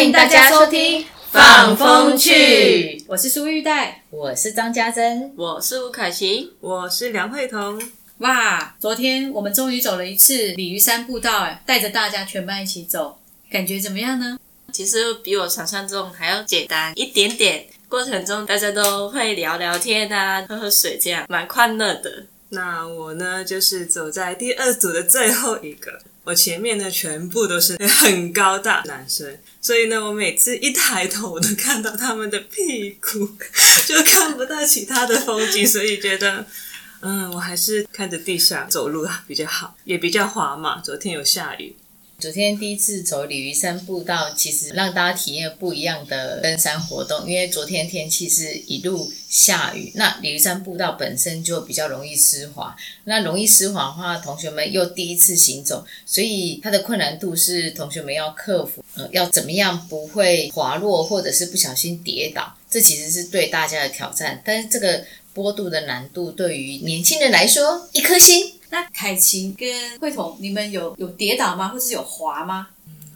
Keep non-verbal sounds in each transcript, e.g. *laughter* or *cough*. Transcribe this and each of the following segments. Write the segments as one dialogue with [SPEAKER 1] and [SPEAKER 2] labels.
[SPEAKER 1] 欢迎大家收听《放风去》，我是苏玉带，
[SPEAKER 2] 我是张家珍，
[SPEAKER 3] 我是吴凯琪，
[SPEAKER 4] 我是梁慧彤。
[SPEAKER 1] 哇，昨天我们终于走了一次鲤鱼山步道，哎，带着大家全班一起走，感觉怎么样呢？
[SPEAKER 3] 其实比我想象中还要简单一点点。过程中大家都会聊聊天啊，喝喝水，这样蛮快乐的。
[SPEAKER 4] 那我呢，就是走在第二组的最后一个。我前面的，全部都是 *laughs* 很高大男生，所以呢，我每次一抬头，我都看到他们的屁股，就看不到其他的风景，所以觉得，嗯，我还是看着地上走路比较好，也比较滑嘛。昨天有下雨。
[SPEAKER 2] 昨天第一次走鲤鱼山步道，其实让大家体验不一样的登山活动。因为昨天天气是一路下雨，那鲤鱼山步道本身就比较容易湿滑。那容易湿滑的话，同学们又第一次行走，所以它的困难度是同学们要克服。呃，要怎么样不会滑落，或者是不小心跌倒？这其实是对大家的挑战。但是这个坡度的难度，对于年轻人来说，一颗星。
[SPEAKER 1] 那凯晴跟慧彤，你们有有跌倒吗？或是有滑吗？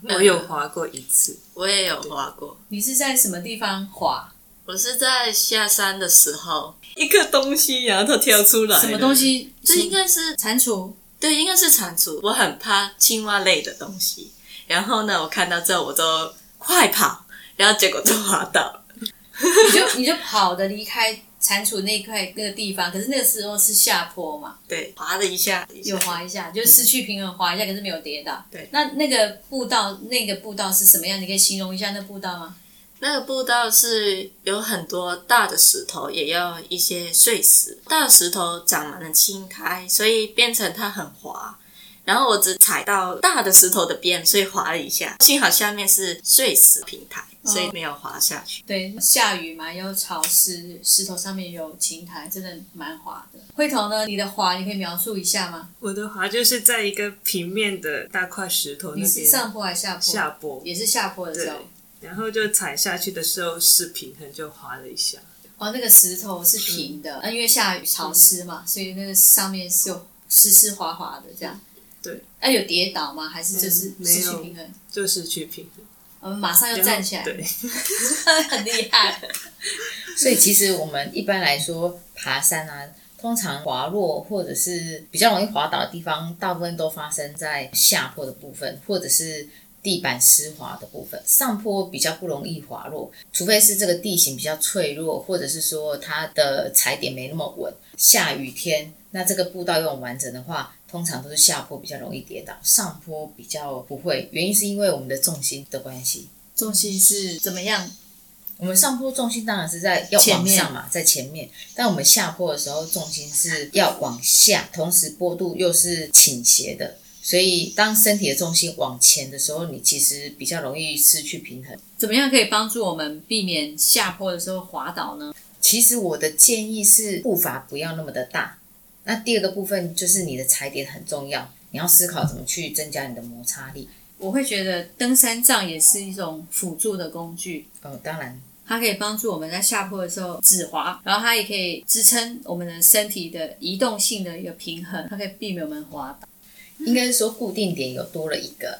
[SPEAKER 4] 我有滑过一次，
[SPEAKER 3] 我也有滑过。
[SPEAKER 1] 你是在什么地方滑？
[SPEAKER 3] 我是在下山的时候，一个东西然后它跳出来。
[SPEAKER 1] 什么东西？
[SPEAKER 3] 这应该是
[SPEAKER 1] 蟾蜍。
[SPEAKER 3] 对，应该是蟾蜍。我很怕青蛙类的东西。然后呢，我看到之后我就快跑，然后结果就滑倒了。
[SPEAKER 1] 你就你就跑的离开。蟾蜍那块那个地方，可是那个时候是下坡嘛？
[SPEAKER 3] 对，滑了一下，
[SPEAKER 1] 有滑一下，就失去平衡，滑一下，可是没有跌倒。
[SPEAKER 3] 对，
[SPEAKER 1] 那那个步道，那个步道是什么样？你可以形容一下那步道吗？
[SPEAKER 3] 那个步道是有很多大的石头，也要一些碎石。大石头长满了青苔，所以变成它很滑。然后我只踩到大的石头的边，所以滑了一下。幸好下面是碎石平台。所以没有滑下去。
[SPEAKER 1] 对，下雨嘛，又潮湿，石头上面有青苔，真的蛮滑的。慧彤呢，你的滑你可以描述一下吗？
[SPEAKER 4] 我的滑就是在一个平面的大块石头那边。
[SPEAKER 1] 你是上坡还是下坡？
[SPEAKER 4] 下坡，
[SPEAKER 1] 也是下坡的时候。
[SPEAKER 4] 然后就踩下去的时候是平衡，就滑了一下。
[SPEAKER 1] 哦，那个石头是平的，嗯，因为下雨潮湿嘛，所以那个上面是有湿湿滑滑的这样。
[SPEAKER 4] 对。
[SPEAKER 1] 那有跌倒吗？还是就是失去平衡？
[SPEAKER 4] 就失去平衡。
[SPEAKER 1] 我们马上又站起来，
[SPEAKER 4] 对，*laughs*
[SPEAKER 1] 很厉害。*laughs*
[SPEAKER 2] 所以其实我们一般来说爬山啊，通常滑落或者是比较容易滑倒的地方，大部分都发生在下坡的部分，或者是地板湿滑的部分。上坡比较不容易滑落，除非是这个地形比较脆弱，或者是说它的踩点没那么稳。下雨天，那这个步道用完整的话。通常都是下坡比较容易跌倒，上坡比较不会。原因是因为我们的重心的关系。
[SPEAKER 1] 重心是怎么样？
[SPEAKER 2] 我们上坡重心当然是在要往上嘛，在前面。但我们下坡的时候，重心是要往下，同时坡度又是倾斜的。所以当身体的重心往前的时候，你其实比较容易失去平衡。
[SPEAKER 1] 怎么样可以帮助我们避免下坡的时候滑倒呢？
[SPEAKER 2] 其实我的建议是步伐不要那么的大。那第二个部分就是你的踩点很重要，你要思考怎么去增加你的摩擦力。
[SPEAKER 1] 我会觉得登山杖也是一种辅助的工具。
[SPEAKER 2] 哦，当然，
[SPEAKER 1] 它可以帮助我们在下坡的时候止滑，然后它也可以支撑我们的身体的移动性的一个平衡，它可以避免我们滑倒。
[SPEAKER 2] 应该是说固定点有多了一个，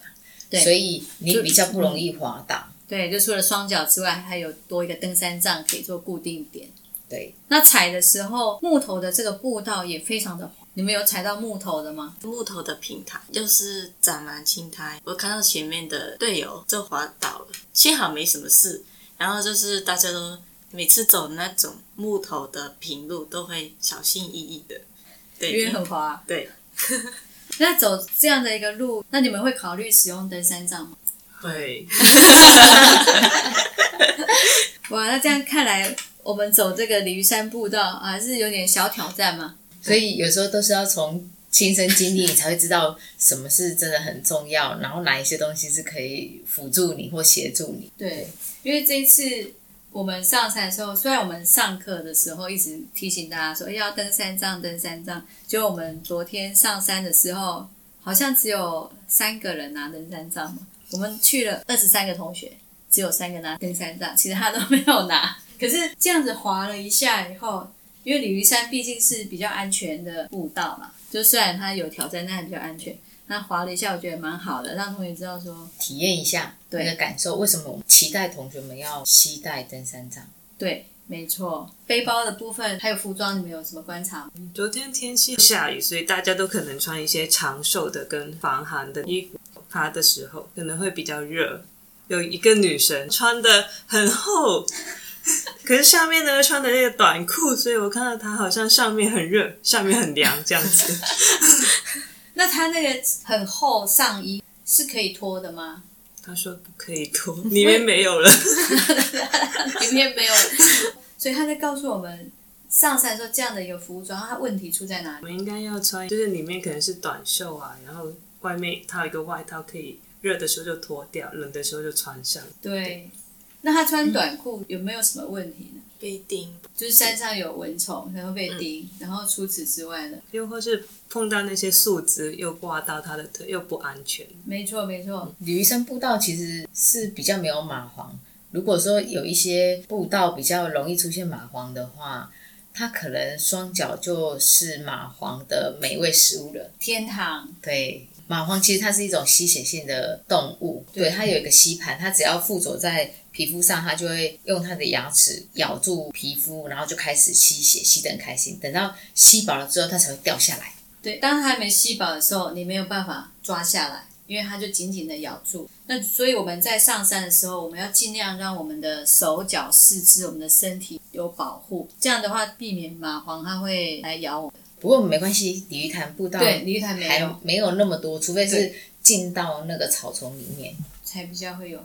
[SPEAKER 2] 对，所以你比较不容易滑倒。
[SPEAKER 1] 对，就除了双脚之外，还有多一个登山杖可以做固定点。
[SPEAKER 2] 对，
[SPEAKER 1] 那踩的时候，木头的这个步道也非常的滑。你们有踩到木头的吗？
[SPEAKER 3] 木头的平台就是长满青苔，我看到前面的队友就滑倒了，幸好没什么事。然后就是大家都每次走那种木头的平路都会小心翼翼的，
[SPEAKER 1] 对，因为很滑。
[SPEAKER 3] 对，
[SPEAKER 1] 那走这样的一个路，那你们会考虑使用登山杖吗？
[SPEAKER 4] 会。*laughs*
[SPEAKER 1] 哇，那这样看来。我们走这个鲤鱼山步道还是有点小挑战嘛，
[SPEAKER 2] 所以有时候都是要从亲身经历，你才会知道什么是真的很重要，然后哪一些东西是可以辅助你或协助你。
[SPEAKER 1] 对，因为这一次我们上山的时候，虽然我们上课的时候一直提醒大家说哎要登山杖，登山杖，结果我们昨天上山的时候，好像只有三个人拿登山杖嘛。我们去了二十三个同学，只有三个拿登山杖，其他都没有拿。可是这样子滑了一下以后，因为鲤鱼山毕竟是比较安全的步道嘛，就虽然它有挑战，但还比较安全。那滑了一下，我觉得蛮好的，让同学知道说，
[SPEAKER 2] 体验一下
[SPEAKER 1] 对
[SPEAKER 2] 那个感受。为什么我们期待同学们要携带登山杖？
[SPEAKER 1] 对，没错。背包的部分还有服装，你们有什么观察？
[SPEAKER 4] 昨天天气下雨，所以大家都可能穿一些长袖的跟防寒的衣服。爬的时候可能会比较热。有一个女生穿的很厚，可是下面呢穿的那个短裤，所以我看到他好像上面很热，下面很凉这样子。*laughs*
[SPEAKER 1] 那他那个很厚上衣是可以脱的吗？
[SPEAKER 4] 他说不可以脱，里面没有了。*laughs*
[SPEAKER 1] 里面没有，所以他在告诉我们，上山的时候这样的一个服装，它问题出在哪里？
[SPEAKER 4] 我们应该要穿，就是里面可能是短袖啊，然后外面套一个外套，可以热的时候就脱掉，冷的时候就穿上。
[SPEAKER 1] 对，那他穿短裤有没有什么问题呢？
[SPEAKER 3] 被叮，
[SPEAKER 1] 就是山上有蚊虫，可能会被叮，然后除此之外呢？
[SPEAKER 4] 又或是碰到那些树枝，又挂到他的腿，又不安全。
[SPEAKER 1] 没错，没错，
[SPEAKER 2] 鲤鱼山步道其实是比较没有蚂蟥。如果说有一些步道比较容易出现蚂蟥的话，它可能双脚就是蚂蟥的美味食物了。
[SPEAKER 1] 天堂，
[SPEAKER 2] 对，蚂蟥其实它是一种吸血性的动物，
[SPEAKER 1] 对
[SPEAKER 2] 对，它有一个吸盘，它只要附着在皮肤上，它就会用它的牙齿咬住皮肤，然后就开始吸血，吸得很开心。等到吸饱了之后，它才会掉下来。
[SPEAKER 1] 对，当它还没吸饱的时候，你没有办法抓下来，因为它就紧紧的咬住。那所以我们在上山的时候，我们要尽量让我们的手脚、四肢、我们的身体有保护，这样的话避免蚂蟥它会来咬我们。
[SPEAKER 2] 不过没关系，鲤鱼潭步道
[SPEAKER 1] 对，鲤鱼潭没有，
[SPEAKER 2] 没有那么多，除非是进到那个草丛里面。
[SPEAKER 1] 才比较会有。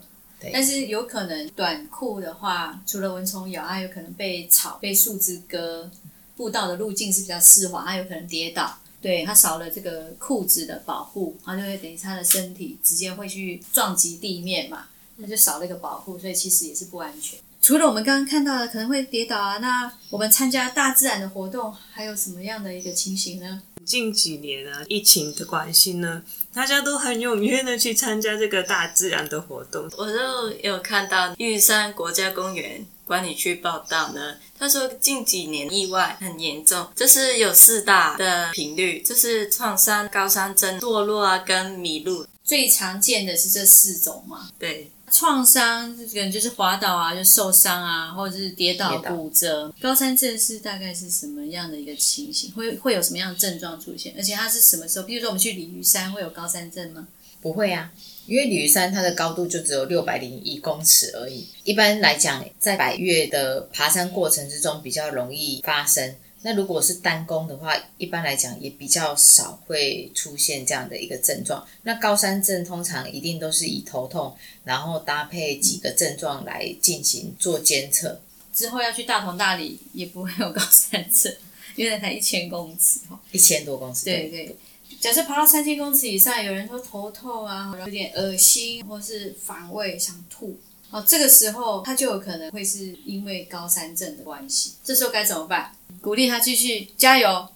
[SPEAKER 1] 但是有可能短裤的话，除了蚊虫咬，它有可能被草、被树枝割。步道的路径是比较湿滑，它有可能跌倒。对，它少了这个裤子的保护，它就会等于它的身体直接会去撞击地面嘛，那就少了一个保护，所以其实也是不安全。除了我们刚刚看到的可能会跌倒啊，那我们参加大自然的活动还有什么样的一个情形呢？
[SPEAKER 4] 近几年啊，疫情的关系呢，大家都很踊跃的去参加这个大自然的活动。
[SPEAKER 3] 我就有看到玉山国家公园管理区报道呢，他说近几年意外很严重，就是有四大的频率，就是创伤、高山症、堕落啊跟迷路。
[SPEAKER 1] 最常见的是这四种嘛，
[SPEAKER 3] 对，
[SPEAKER 1] 创伤可能就是滑倒啊，就受伤啊，或者是跌倒、骨折。高山症是大概是什么样的一个情形？会会有什么样的症状出现？而且它是什么时候？比如说我们去鲤鱼山会有高山症吗？
[SPEAKER 2] 不会啊，因为鲤鱼山它的高度就只有六百零一公尺而已。一般来讲，在百越的爬山过程之中比较容易发生。那如果是单攻的话，一般来讲也比较少会出现这样的一个症状。那高山症通常一定都是以头痛，然后搭配几个症状来进行做监测。
[SPEAKER 1] 之后要去大同大理也不会有高山症，因为那才一千公尺哦。
[SPEAKER 2] 一千多公尺，
[SPEAKER 1] 对对。假设爬到三千公尺以上，有人说头痛啊，有点恶心，或是反胃、想吐。哦，这个时候他就有可能会是因为高山症的关系。这时候该怎么办？鼓励他继续加油。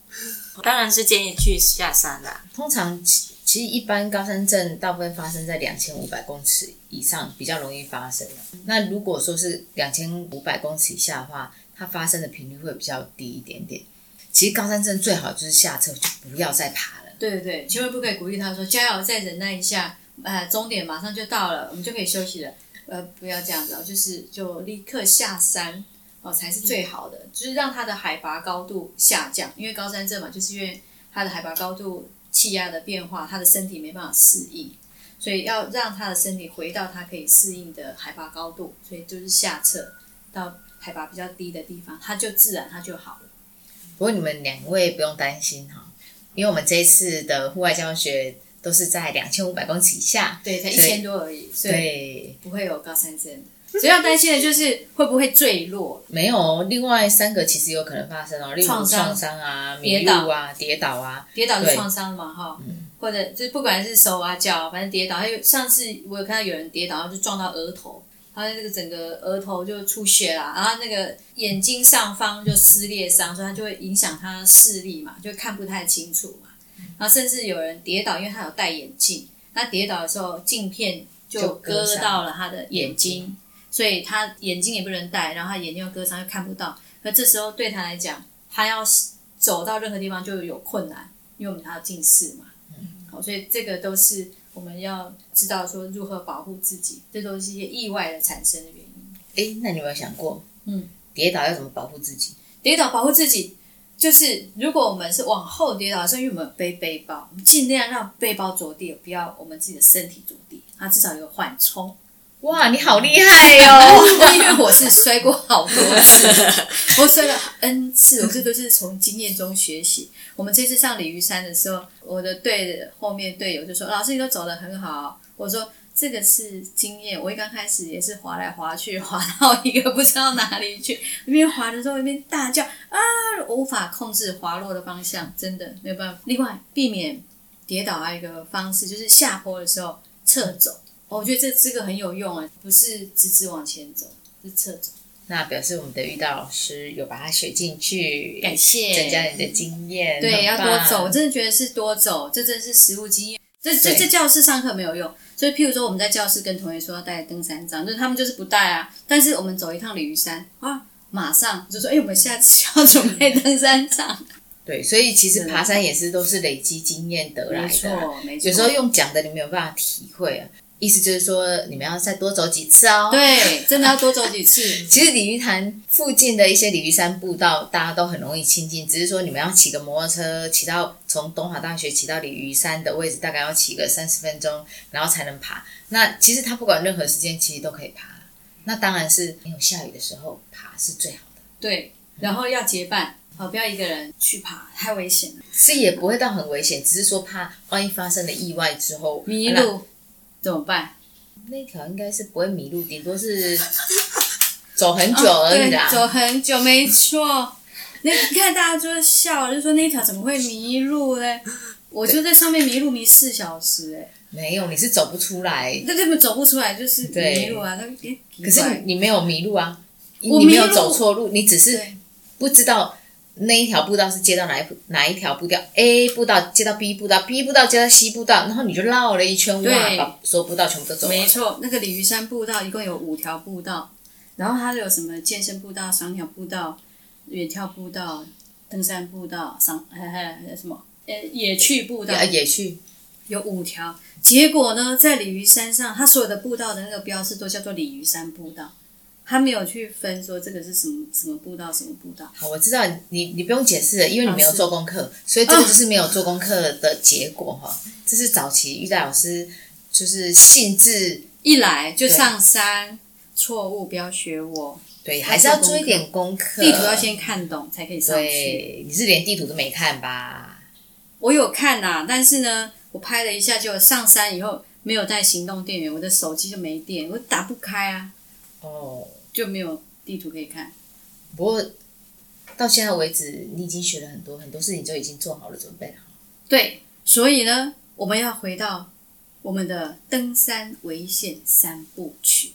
[SPEAKER 3] 当然是建议去下山啦。
[SPEAKER 2] 通常其其实一般高山症大部分发生在两千五百公尺以上比较容易发生。那如果说是两千五百公尺以下的话，它发生的频率会比较低一点点。其实高山症最好就是下车就不要再爬了。
[SPEAKER 1] 对对对，千万不可以鼓励他说加油，再忍耐一下，呃，终点马上就到了，我们就可以休息了。呃，不要这样子哦，就是就立刻下山哦，才是最好的，就是让它的海拔高度下降，因为高山症嘛，就是因为它的海拔高度气压的变化，它的身体没办法适应，所以要让它的身体回到它可以适应的海拔高度，所以就是下撤到海拔比较低的地方，它就自然它就好了。
[SPEAKER 2] 不过你们两位不用担心哈，因为我们这一次的户外教学都是在两千五百公尺以下，
[SPEAKER 1] 对，才一千多而已，所以，不会有高山症的。只要担心的就是会不会坠落。
[SPEAKER 2] 没有哦，另外三个其实有可能发生哦，例如
[SPEAKER 1] 创伤
[SPEAKER 2] 啊、
[SPEAKER 1] 跌倒
[SPEAKER 2] 迷路啊、跌倒啊，
[SPEAKER 1] 跌倒是
[SPEAKER 2] 对
[SPEAKER 1] 创伤嘛，哈，或者就是不管是手啊脚，反正跌倒。还有上次我有看到有人跌倒，然后就撞到额头，他的那个整个额头就出血啦，然后那个眼睛上方就撕裂伤，所以他就会影响他视力嘛，就看不太清楚嘛。然后甚至有人跌倒，因为他有戴眼镜，他跌倒的时候镜片就
[SPEAKER 2] 就割
[SPEAKER 1] 到了他的眼
[SPEAKER 2] 眼
[SPEAKER 1] 睛，所以他眼睛也不能戴，然后他眼睛又割伤，又看不到。那这时候对他来讲，他要走到任何地方就有困难，因为我们他有近视嘛。好，所以这个都是我们要知道说如何保护自己，这都是一些意外的产生的原因。
[SPEAKER 2] 诶，那你有没有想过，
[SPEAKER 1] 嗯，
[SPEAKER 2] 跌倒要怎么保护自己？
[SPEAKER 1] 跌倒保护自己，就是如果我们是往后跌倒的时候，因为我们有背背包，我们尽量让背包着地，不要我们自己的身体着地，它至少有缓冲。
[SPEAKER 2] 哇，你好厉害哦！*laughs*
[SPEAKER 1] 因为我是摔过好多次，我摔了 N 次，我这都是从经验中学习。我们这次上鲤鱼山的时候，我的队的后面队友就说：“老师，你都走得很好。”我说：“这个是经验。我一刚开始也是滑来滑去，滑到一个不知道哪里去，一边滑的时候一边大叫啊，无法控制滑落的方向，真的没有办法。另外，避免跌倒还有一个方式就是下坡的时候侧走。哦我觉得这这个很有用啊，不是直直往前走，是侧走。
[SPEAKER 2] 那表示我们的遇到老师有把它学进去，
[SPEAKER 1] 感谢
[SPEAKER 2] 增加你的经验。
[SPEAKER 1] 对，要多走，我真的觉得是多走，这真是实物经验。这这这教室上课没有用，所以譬如说我们在教室跟同学说要带登山杖，就是他们就是不带啊。但是我们走一趟鲤鱼山啊，马上就说，哎，我们下次要准备登山杖。*laughs*
[SPEAKER 2] 对，所以其实爬山也是都是累积经验得来的没。
[SPEAKER 1] 错，没错。
[SPEAKER 2] 有时候用讲的你没有办法体会啊。意思就是说，你们要再多走几次哦。。
[SPEAKER 1] 对，真的要多走几次。*laughs*
[SPEAKER 2] 其实鲤鱼潭附近的一些鲤鱼山步道，大家都很容易亲近，只是说你们要骑个摩托车，骑到从东华大学骑到鲤鱼山的位置，大概要骑个三十分钟，然后才能爬。那其实它不管任何时间，其实都可以爬。那当然是没有下雨的时候爬是最好的，
[SPEAKER 1] 对，然后要结伴，好，不要一个人去爬，太危险了，
[SPEAKER 2] 是也不会到很危险，只是说怕万一发生了意外之后
[SPEAKER 1] 迷路怎么办？
[SPEAKER 2] 那条应该是不会迷路，顶多是 *laughs* 走很久而已啦。
[SPEAKER 1] 对，走很久，没错。那你看大家就笑，就说那条怎么会迷路嘞？我就在上面迷路迷四小时、哎，
[SPEAKER 2] 没有，你是走不出来。
[SPEAKER 1] 那根本走不出来，就是迷路啊。那
[SPEAKER 2] 可是你没有迷路啊，
[SPEAKER 1] 我
[SPEAKER 2] 你没有走错路，你只是不知道那一条步道是接到哪一哪一条步道，A 步道接到 B 步道，B 步道接到 C 步道，然后你就绕了一圈，哇，
[SPEAKER 1] 对
[SPEAKER 2] 把所有步道全部都走完。
[SPEAKER 1] 没错，那个鲤鱼山步道一共有五条步道，然后它有什么健身步道、赏鸟步道、远眺步道、登山步道、赏还还还有什么？呃，野趣步道
[SPEAKER 2] 啊，也去
[SPEAKER 1] 有五条。结果呢，在鲤鱼山上，它所有的步道的那个标志都叫做鲤鱼山步道，它没有去分说这个是什么什么步道，什么步道。
[SPEAKER 2] 好，我知道你你不用解释了，因为你没有做功课，所以这个就是没有做功课的结果哈。这是早期玉带老师就是兴致
[SPEAKER 1] 一来就上山，错误不要学我，
[SPEAKER 2] 对，还是要做一点功课。
[SPEAKER 1] 地图要先看懂才可以上去。
[SPEAKER 2] 对，你是连地图都没看吧？
[SPEAKER 1] 我有看呐、但是呢，我拍了一下，就上山以后没有带行动电源，我的手机就没电，我打不开啊，
[SPEAKER 2] 哦，
[SPEAKER 1] 就没有地图可以看。
[SPEAKER 2] 不过到现在为止，你已经学了很多，很多事情就已经做好了准备了。
[SPEAKER 1] 对，所以呢，我们要回到我们的登山危险三部曲。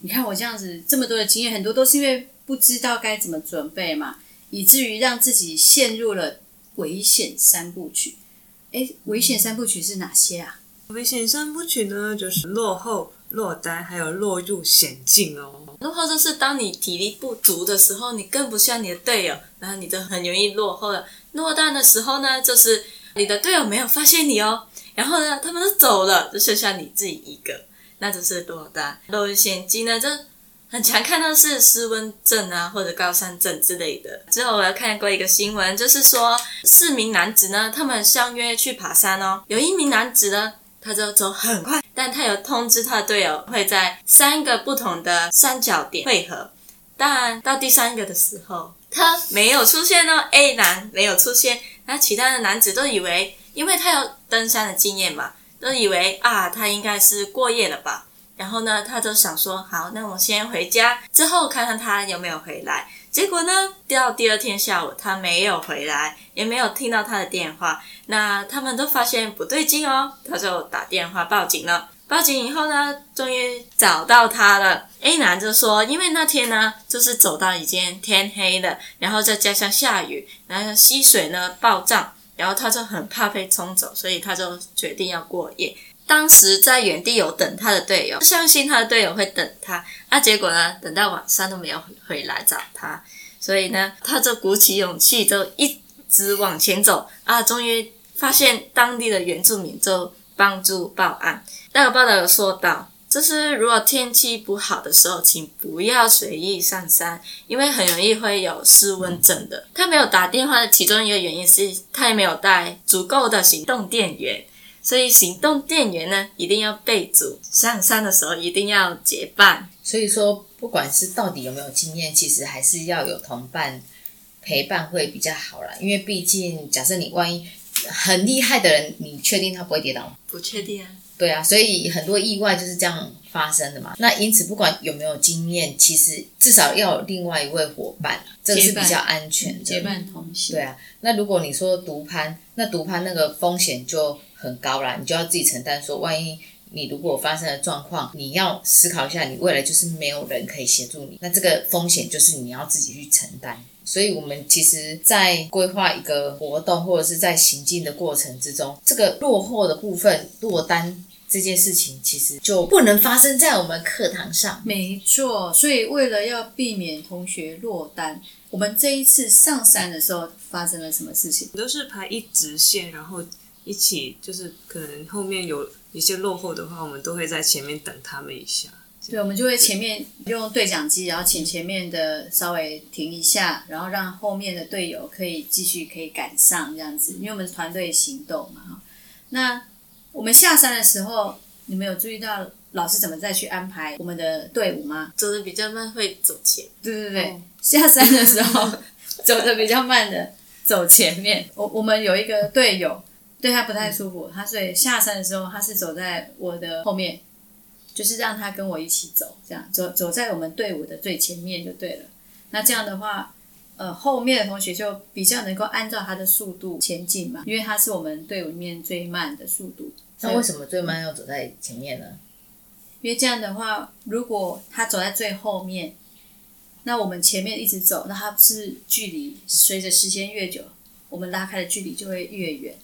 [SPEAKER 1] 你看我这样子这么多的经验，很多都是因为不知道该怎么准备嘛，以至于让自己陷入了危险三部曲。诶，危险三部曲是哪些啊？
[SPEAKER 4] 危险三部曲呢，就是落后、落单，还有落入险境哦。
[SPEAKER 3] 落后就是当你体力不足的时候，你跟不上你的队友，然后你就很容易落后了。落单的时候呢，就是你的队友没有发现你哦，然后呢，他们都走了，就剩下你自己一个，那就是落单。落入险境呢，就很常看到是失温症啊，或者高山症之类的。之后我还看过一个新闻，就是说四名男子呢，他们相约去爬山哦，有一名男子呢。他就走很快，他有通知他的队友会在三个不同的三角点汇合。但到第三个的时候，他没有出现哦，A 男没有出现，那其他的男子都以为，因为他有登山的经验嘛，都以为啊，他应该是过夜了吧。然后呢，他就想说，好，那我先回家，之后看看他有没有回来。结果呢，到第二天下午，他没有回来，也没有听到他的电话。那他们都发现不对劲哦，他就打电话报警了。报警以后呢，终于找到他了。A 男就说，因为那天呢，就是走到已经天黑了，然后再加上下雨，然后溪水呢暴涨，然后他就很怕被冲走，所以他就决定要过夜。当时在原地有等他的队友，相信他的队友会等他。啊，结果呢，等到晚上都没有回来找他，所以呢，他就鼓起勇气，就一直往前走。啊，终于发现当地的原住民，就帮助报案。那个报道有说到，就是如果天气不好的时候，请不要随意上山，因为很容易会有失温症的。他没有打电话的其中一个原因是，他也没有带足够的行动电源。所以行动电源呢，一定要备足。上山的时候一定要结伴。
[SPEAKER 2] 所以说，不管是到底有没有经验，其实还是要有同伴陪伴会比较好啦。因为毕竟，假设你万一很厉害的人，你确定他不会跌倒吗？
[SPEAKER 3] 不确定啊。
[SPEAKER 2] 对啊，所以很多意外就是这样发生的嘛。那因此，不管有没有经验，其实至少要有另外一位伙伴，这个是比较安全的。
[SPEAKER 1] 结伴同行。
[SPEAKER 2] 对啊，那如果你说独攀，那独攀那个风险就。很高啦，你就要自己承担。说万一你如果发生了状况，你要思考一下，你未来就是没有人可以协助你，那这个风险就是你要自己去承担。所以，我们其实，在规划一个活动或者是在行进的过程之中，这个落后的部分落单这件事情，其实就不能发生在我们课堂上。
[SPEAKER 1] 没错，所以为了要避免同学落单，我们这一次上山的时候发生了什么事情？
[SPEAKER 4] 都是排一直线，然后。一起就是可能后面有一些落后的话，我们都会在前面等他们一下。
[SPEAKER 1] 对，我们就会前面用对讲机，然后请前面的稍微停一下，然后让后面的队友可以继续可以赶上这样子，因为我们是团队行动嘛哈。那我们下山的时候，你们有注意到老师怎么再去安排我们的队伍吗？
[SPEAKER 3] 走的比较慢会走前。
[SPEAKER 1] 对对对，下山的时候走的比较慢的走前面。我我们有一个队友。对他不太舒服，他所以下山的时候，他是走在我的后面，就是让他跟我一起走，这样走走在我们队伍的最前面就对了。那这样的话，呃，后面的同学就比较能够按照他的速度前进嘛，因为他是我们队伍里面最慢的速度。
[SPEAKER 2] 那为什么最慢要走在前面呢？
[SPEAKER 1] 因为这样的话，如果他走在最后面，那我们前面一直走，那他是距离随着时间越久，我们拉开的距离就会越远。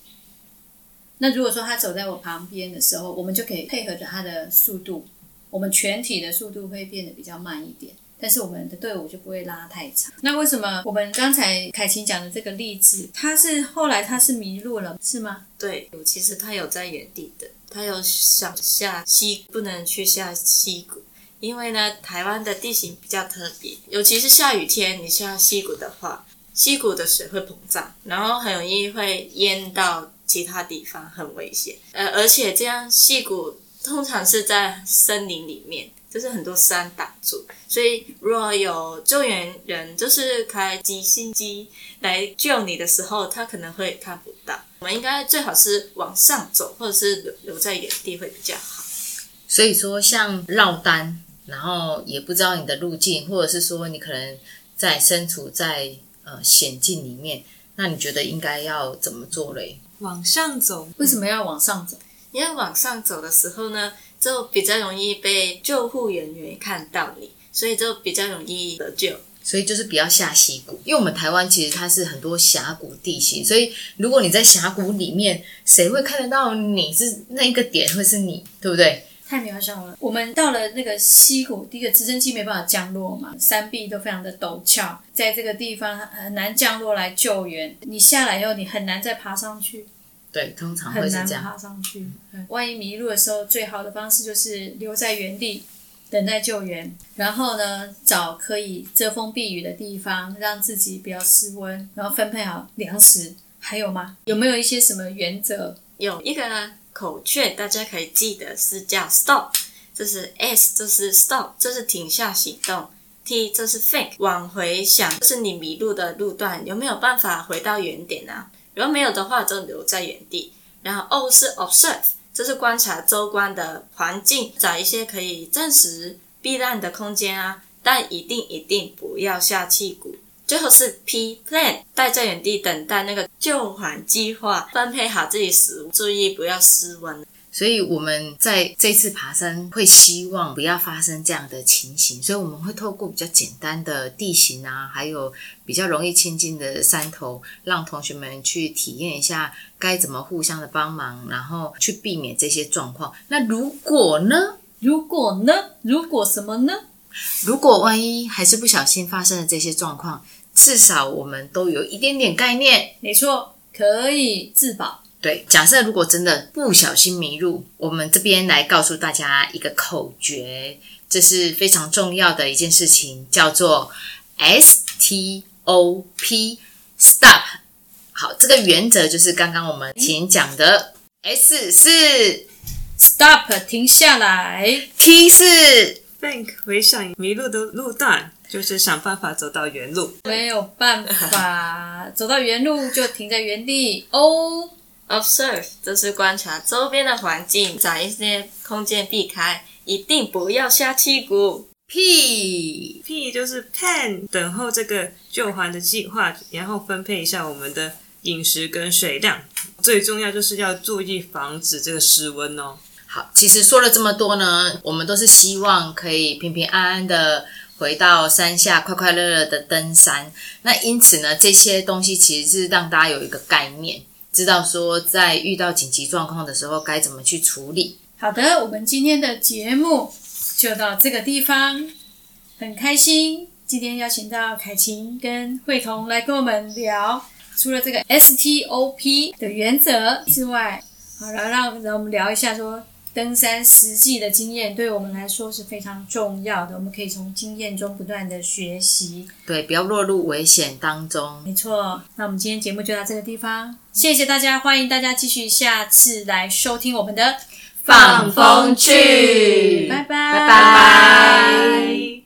[SPEAKER 1] 那如果说他走在我旁边的时候，我们就可以配合着他的速度，我们全体的速度会变得比较慢一点，但是我们的队伍就不会拉太长。那为什么我们刚才凯琴讲的这个例子，他是后来他是迷路了，是吗？
[SPEAKER 3] 对，其实他有在原地的，他有想下溪，不能去下溪谷，因为呢，台湾的地形比较特别，尤其是下雨天，你下溪谷的话，溪谷的水会膨胀，然后很容易会淹到。其他地方很危险，呃，而且这样溪谷通常是在森林里面，就是很多山挡住，所以如果有救援人就是开直升机来救你的时候，他可能会看不到。我们应该最好是往上走，或者是留留在原地会比较好。
[SPEAKER 2] 所以说，像绕单，然后也不知道你的路径，或者是说你可能在身处在呃险境里面，那你觉得应该要怎么做嘞？
[SPEAKER 4] 往上走，
[SPEAKER 1] 为什么要往上走？
[SPEAKER 3] 因为往上走的时候呢，就比较容易被救护人员看到你，所以就比较容易得救。
[SPEAKER 2] 所以就是比较下溪谷，因为我们台湾其实它是很多峡谷地形，所以如果你在峡谷里面，谁会看得到你是那一个点，会是你，对不对？
[SPEAKER 1] 太渺小了。我们到了那个溪谷，第一个直升机没办法降落嘛，山壁都非常的陡峭，在这个地方很难降落来救援。你下来以后，你很难再爬上去。
[SPEAKER 2] 对，通常会是这样。
[SPEAKER 1] 爬上去，万一迷路的时候，最好的方式就是留在原地等待救援，然后呢，找可以遮风避雨的地方，让自己不要失温，然后分配好粮食。还有吗？有没有一些什么原则？
[SPEAKER 3] 有一个口诀，大家可以记得是叫 stop，这是 S，这是 stop，这是停下行动；T，这是 think，往回想，这是你迷路的路段有没有办法回到原点啊？如果没有的话，就留在原地。然后 O 是 observe，这是观察周观的环境，找一些可以暂时避难的空间啊，但一定一定不要下气鼓。最后是 P plan，待在原地等待那个救援计划，分配好自己食物，注意不要失温。
[SPEAKER 2] 所以我们在这次爬山会希望不要发生这样的情形，所以我们会透过比较简单的地形啊，还有比较容易亲近的山头，让同学们去体验一下该怎么互相的帮忙，然后去避免这些状况。那如果呢？
[SPEAKER 1] 如果呢？如果什么呢？
[SPEAKER 2] 如果万一还是不小心发生了这些状况，至少我们都有一点点概念。
[SPEAKER 1] 没错，可以自保。
[SPEAKER 2] 对，假设如果真的不小心迷路，我们这边来告诉大家一个口诀，这是非常重要的一件事情，叫做 S T O P Stop。好，这个原则就是刚刚我们前讲的，S 是
[SPEAKER 1] Stop，停下来。
[SPEAKER 2] T 是
[SPEAKER 4] Bank 回想迷路的路段，就是想办法走到原路。
[SPEAKER 1] 没有办法 *laughs* 走到原路就停在原地。O
[SPEAKER 3] Observe，就是观察周边的环境，找一些空间避开，一定不要下气鼓。
[SPEAKER 2] P
[SPEAKER 4] P 就是 plan，等候这个救环的计划，然后分配一下我们的饮食跟水量。最重要就是要注意防止这个失温哦。
[SPEAKER 2] 好，其实说了这么多呢，我们都是希望可以平平安安的回到山下，快快乐乐的登山。那因此呢，这些东西其实是让大家有一个概念，知道说在遇到紧急状况的时候该怎么去处理。
[SPEAKER 1] 好的，我们今天的节目就到这个地方，很开心今天邀请到凯晴跟慧彤来跟我们聊，除了这个 STOP 的原则之外，好，然后让让我们聊一下说登山实际的经验对我们来说是非常重要的我们可以从经验中不断的学习。
[SPEAKER 2] 对不要落入危险当中。
[SPEAKER 1] 没错那我们今天节目就到这个地方。谢谢大家欢迎大家继续下次来收听我们的
[SPEAKER 3] 放风去。拜拜。拜拜。